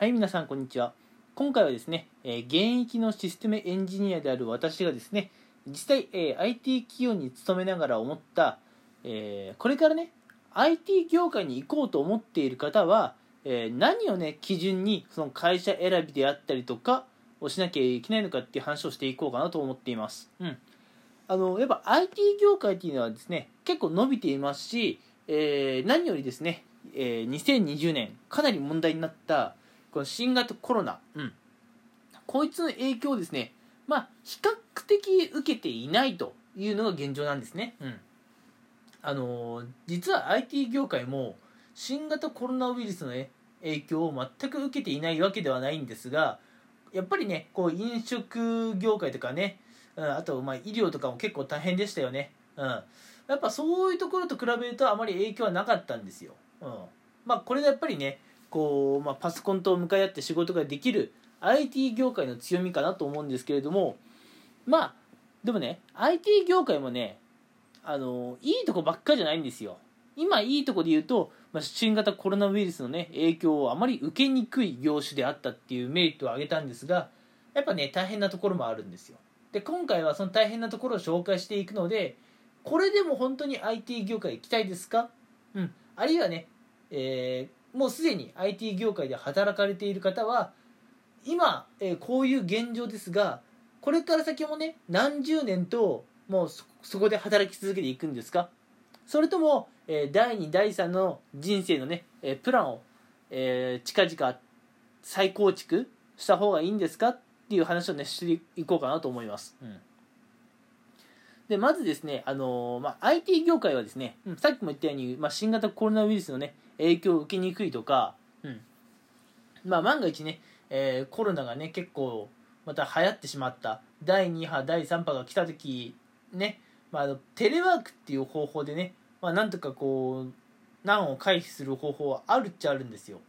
はい、皆さん、こんにちは。今回はですね、え現役のシステムエンジニアである私がですね、実際、え IT 企業に勤めながら思った、えこれからね、IT 業界に行こうと思っている方は、え何をね、基準に、その会社選びであったりとか、をしなきゃいけないのかっていう話をしていこうかなと思っています。うん。あの、やっぱ IT 業界っていうのはですね、結構伸びていますし、えー何よりですね、えー2020年、かなり問題になった、この新型コロナ、うん、こいつの影響をですね、まあ、比較的受けていないというのが現状なんですね。うん、あのー実は IT 業界も新型コロナウイルスの、ね、影響を全く受けていないわけではないんですが、やっぱりね、こう飲食業界とかね、うん、あとまあ医療とかも結構大変でしたよね。うん、やっぱそういうところと比べるとあまり影響はなかったんですよ。うん、まあこれがやっぱりね、こう、まあ、パソコンと向かい合って仕事ができる IT 業界の強みかなと思うんですけれどもまあでもね IT 業界もねあのいいとこばっかじゃないんですよ。今いいとこで言うと、まあ、新型コロナウイルスのね影響をあまり受けにくい業種であったっていうメリットを挙げたんですがやっぱね大変なところもあるんですよ。で今回はその大変なところを紹介していくのでこれでも本当に IT 業界行きたいですか？うん。あるいはね、えーもうすでに IT 業界で働かれている方は今、えーこういう現状ですがこれから先もね何十年ともうそそこで働き続けていくんですか？それとも、えー第2第3の人生のね、えープランを、えー近々再構築した方がいいんですか？っていう話をねしていこうかなと思います。うん。でまずですね、あのーまあ、IT 業界はですね、うん。さっきも言ったように、まあ、新型コロナウイルスの、ね、影響を受けにくいとか、うん。まあ、万が一ね、えーコロナがね結構また流行ってしまった第2波第3波が来た時ね、まあ、テレワークっていう方法でね、まあ、なんとかこう難を回避する方法はあるっちゃあるんですよ。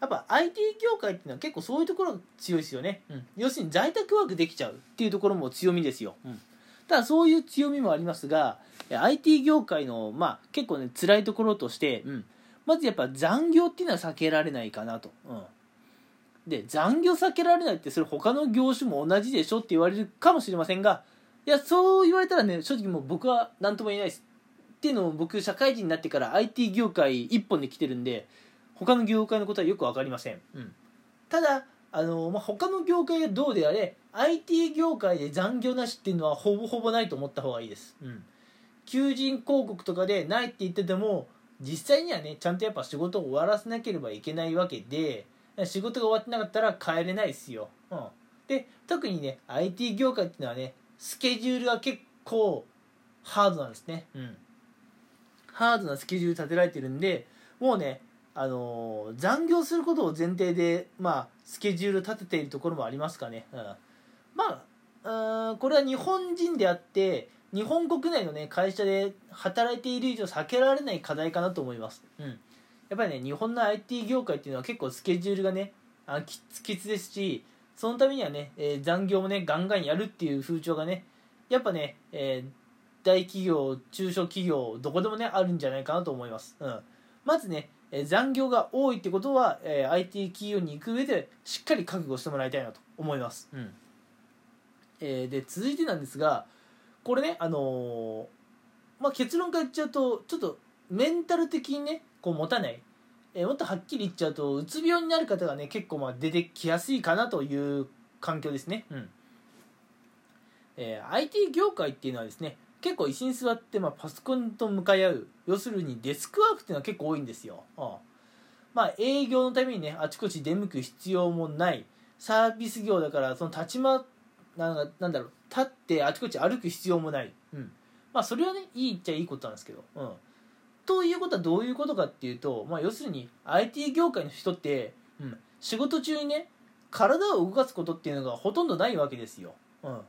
やっぱ IT 業界っていうのは結構そういうところが強いですよね、うん、要するに在宅ワークできちゃうっていうところも強みですよ、うん。ただそういう強みもありますがえ IT 業界の、まあ、結構ね辛いところとして、うん、まずやっぱ残業っていうのは避けられないかなと、うん、で残業避けられないってそれ他の業種も同じでしょって言われるかもしれませんがいやそう言われたらね正直もう僕は何とも言えないです。っていうのも僕社会人になってから IT 業界一本で来てるんで他の業界のことはよく分かりません、うん、ただあの、まあ、他の業界がどうであれ IT 業界で残業なしっていうのはほぼほぼないと思った方がいいです、うん、求人広告とかでないって言ってても実際にはねちゃんとやっぱ仕事を終わらせなければいけないわけで仕事が終わってなかったら帰れないですよ、うん、で特にね IT 業界っていうのはねスケジュールが結構ハードなんですね、うん、ハードなスケジュール立てられてるんでもうねあのー残業することを前提で、まあ、スケジュール立てているところもありますかね、うん、まあうんこれは日本人であって日本国内のね会社で働いている以上避けられない課題かなと思います、うん、やっぱりね日本の IT 業界っていうのは結構スケジュールがねあきつきつですしそのためにはね、えー残業もねガンガンやるっていう風潮がねやっぱね、えー大企業中小企業どこでもねあるんじゃないかなと思います、うん、まずねえー残業が多いってことは、えー IT 企業に行く上でしっかり覚悟してもらいたいなと思います、うん。えーで続いてなんですがこれねあのーまあ、結論から言っちゃうとちょっとメンタル的にねこう持たない、えーもっとはっきり言っちゃうとうつ病になる方がね結構まあ出てきやすいかなという環境ですね、うん。えー IT 業界っていうのはですね結構椅子に座って、まあ、パソコンと向かい合う。要するにデスクワークっていうのは結構多いんですよ、うんまあ営業のためにねあちこち出向く必要もない。サービス業だからその立ちまなんかなんだろう立ってあちこち歩く必要もない、うん、まあそれはねいいっちゃいいことなんですけど、うん、ということはどういうことかっていうと、まあ、要するに IT 業界の人って、うん、仕事中にね体を動かすことっていうのがほとんどないわけですよ、うん、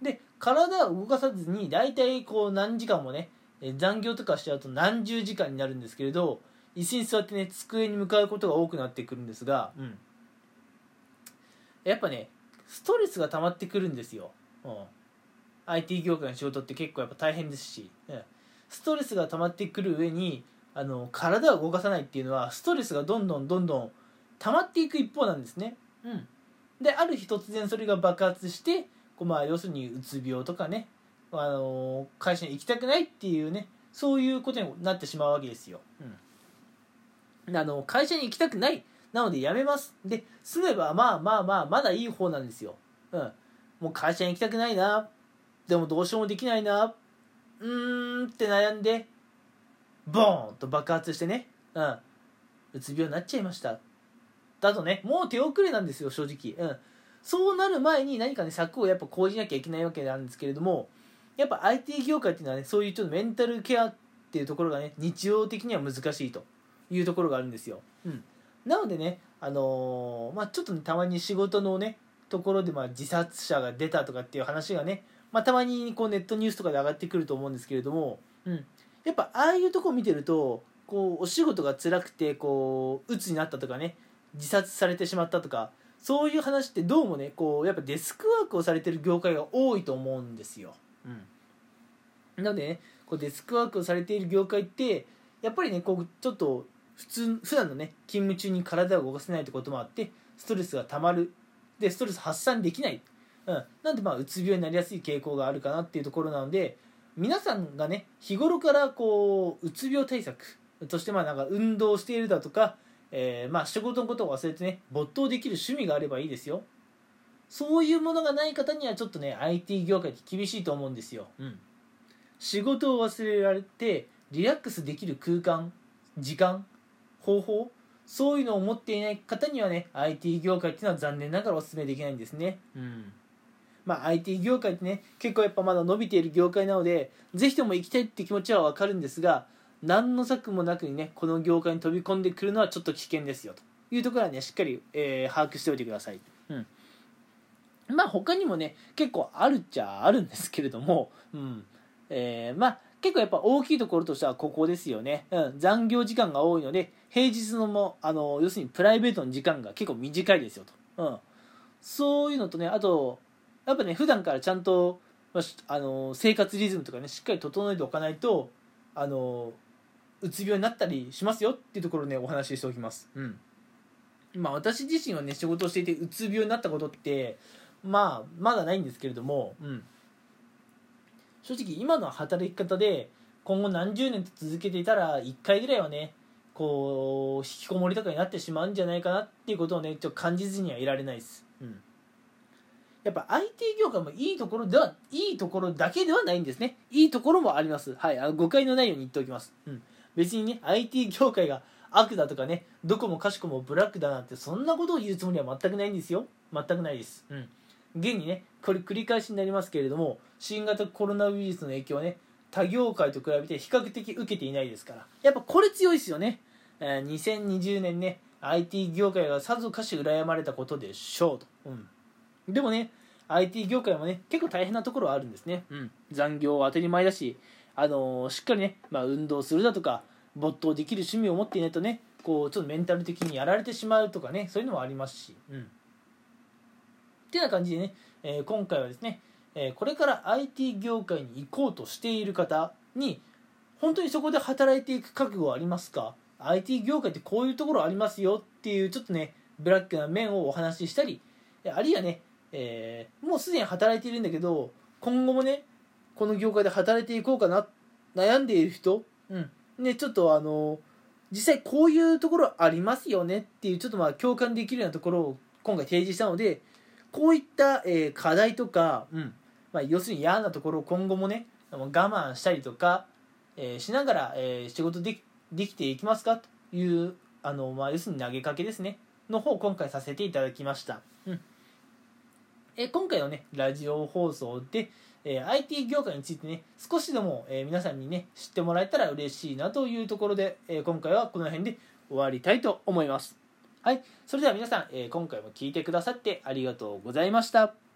で体を動かさずに大体こう何時間もねえ残業とかしちゃうと何十時間になるんですけれど椅子に座ってね机に向かうことが多くなってくるんですが、うん、やっぱねストレスが溜まってくるんですよ、うん、IT 業界の仕事って結構やっぱ大変ですし、うんストレスが溜まってくる上にあの体を動かさないっていうのはストレスがどんどんどんどん溜まっていく一方なんですね。うん、である日突然それが爆発してこうまあ要するにうつ病とかね、あの会社に行きたくないっていうねそういうことになってしまうわけですよ。うん、あの会社に行きたくないなので辞めます。で住めばまあまあまあまだいい方なんですよ。うん、もう会社に行きたくないな。でもどうしようもできないな。うーんって悩んでボーンと爆発してね、うん、うつ病になっちゃいました。だとねもう手遅れなんですよ正直、うん、そうなる前に何かね策をやっぱ講じなきゃいけないわけなんですけれどもやっぱ IT 業界っていうのはねそういうちょっとメンタルケアっていうところがね日常的には難しいというところがあるんですよ、うん、なのでねあのー、まあ、ちょっとねたまに仕事のねところでまあ自殺者が出たとかっていう話がね、まあ、たまにこうネットニュースとかで上がってくると思うんですけれども、うん、やっぱああいうとこ見てるとこうお仕事が辛くてこう鬱になったとかね自殺されてしまったとかそういう話ってどうもねこうやっぱデスクワークをされてる業界が多いと思うんですよ。うん、なのでねこうデスクワークをされている業界ってやっぱりねこうちょっと普通普段のね勤務中に体を動かせないってこともあってストレスがたまる。でストレス発散できない、うん、なんでまあうつ病になりやすい傾向があるかなっていうところなので皆さんがね日頃からこううつ病対策としてまあなんか運動しているだとか、えー、まあ仕事のことを忘れてね没頭できる趣味があればいいですよ。そういうものがない方にはちょっとね IT 業界って厳しいと思うんですよ、うん、仕事を忘れられてリラックスできる空間時間方法そういうのを持っていない方にはね IT 業界っていうのは残念ながらお勧めできないんですね。うん。まあ、IT 業界ってね結構やっぱまだ伸びている業界なのでぜひとも行きたいって気持ちは分かるんですが何の策もなくにねこの業界に飛び込んでくるのはちょっと危険ですよ。というところはねしっかり、えー、把握しておいてください、うん、まあ他にもね結構あるっちゃあるんですけれども、うん。えー、まあ結構やっぱ大きいところとしてはここですよね、うん、残業時間が多いので平日のもあの要するにプライベートの時間が結構短いですよと、うん、そういうのとねあとやっぱね普段からちゃんとあの生活リズムとかねしっかり整えておかないとあのうつ病になったりしますよっていうところをねお話ししておきます。うん。まあ、私自身はね仕事をしていてうつ病になったことってまあまだないんですけれども、うん、正直今の働き方で今後何十年と続けていたら1回ぐらいはねこう引きこもりとかになってしまうんじゃないかなっていうことをねちょっと感じずにはいられないです。うん。やっぱ IT 業界もいいところではいいところだけではないんですね。いいところもあります。はいあの誤解のないように言っておきます、うん、別にね IT 業界が悪だとかねどこもかしこもブラックだなんてそんなことを言うつもりは全くないんですよ。全くないです。うん。現にねこれ繰り返しになりますけれども新型コロナウイルスの影響をね他業界と比べて比較的受けていないですからやっぱこれ強いですよね、えー、2020年ね IT 業界がさぞかし羨まれたことでしょうと、うん、でもね IT 業界もね結構大変なところはあるんですね、うん、残業は当たり前だし、あのー、しっかりね、まあ、運動するだとか没頭できる趣味を持っていないとねこうちょっとメンタル的にやられてしまうとかねそういうのもありますし、うん、ていうような感じでね、えー、今回はですね、えー、これから IT 業界に行こうとしている方に本当にそこで働いていく覚悟はありますか？IT 業界ってこういうところありますよっていうちょっとねブラックな面をお話ししたりあるいはねえー、もうすでに働いているんだけど今後もねこの業界で働いていこうかな悩んでいる人、うんね、ちょっとあの実際こういうところありますよねっていうちょっとまあ共感できるようなところを今回提示したのでこういった、えー、課題とか、うん。まあ、要するに嫌なところを今後もね我慢したりとか、えー、しながら、えー、仕事でできていきますか？というあの、まあ、要するに投げかけですね。の方を今回させていただきました。うん。え今回のねラジオ放送で、え IT 業界についてね少しでも、え皆さんにね知ってもらえたら嬉しいなというところで、え今回はこの辺で終わりたいと思いますはい。それでは皆さん、え今回も聞いてくださってありがとうございました。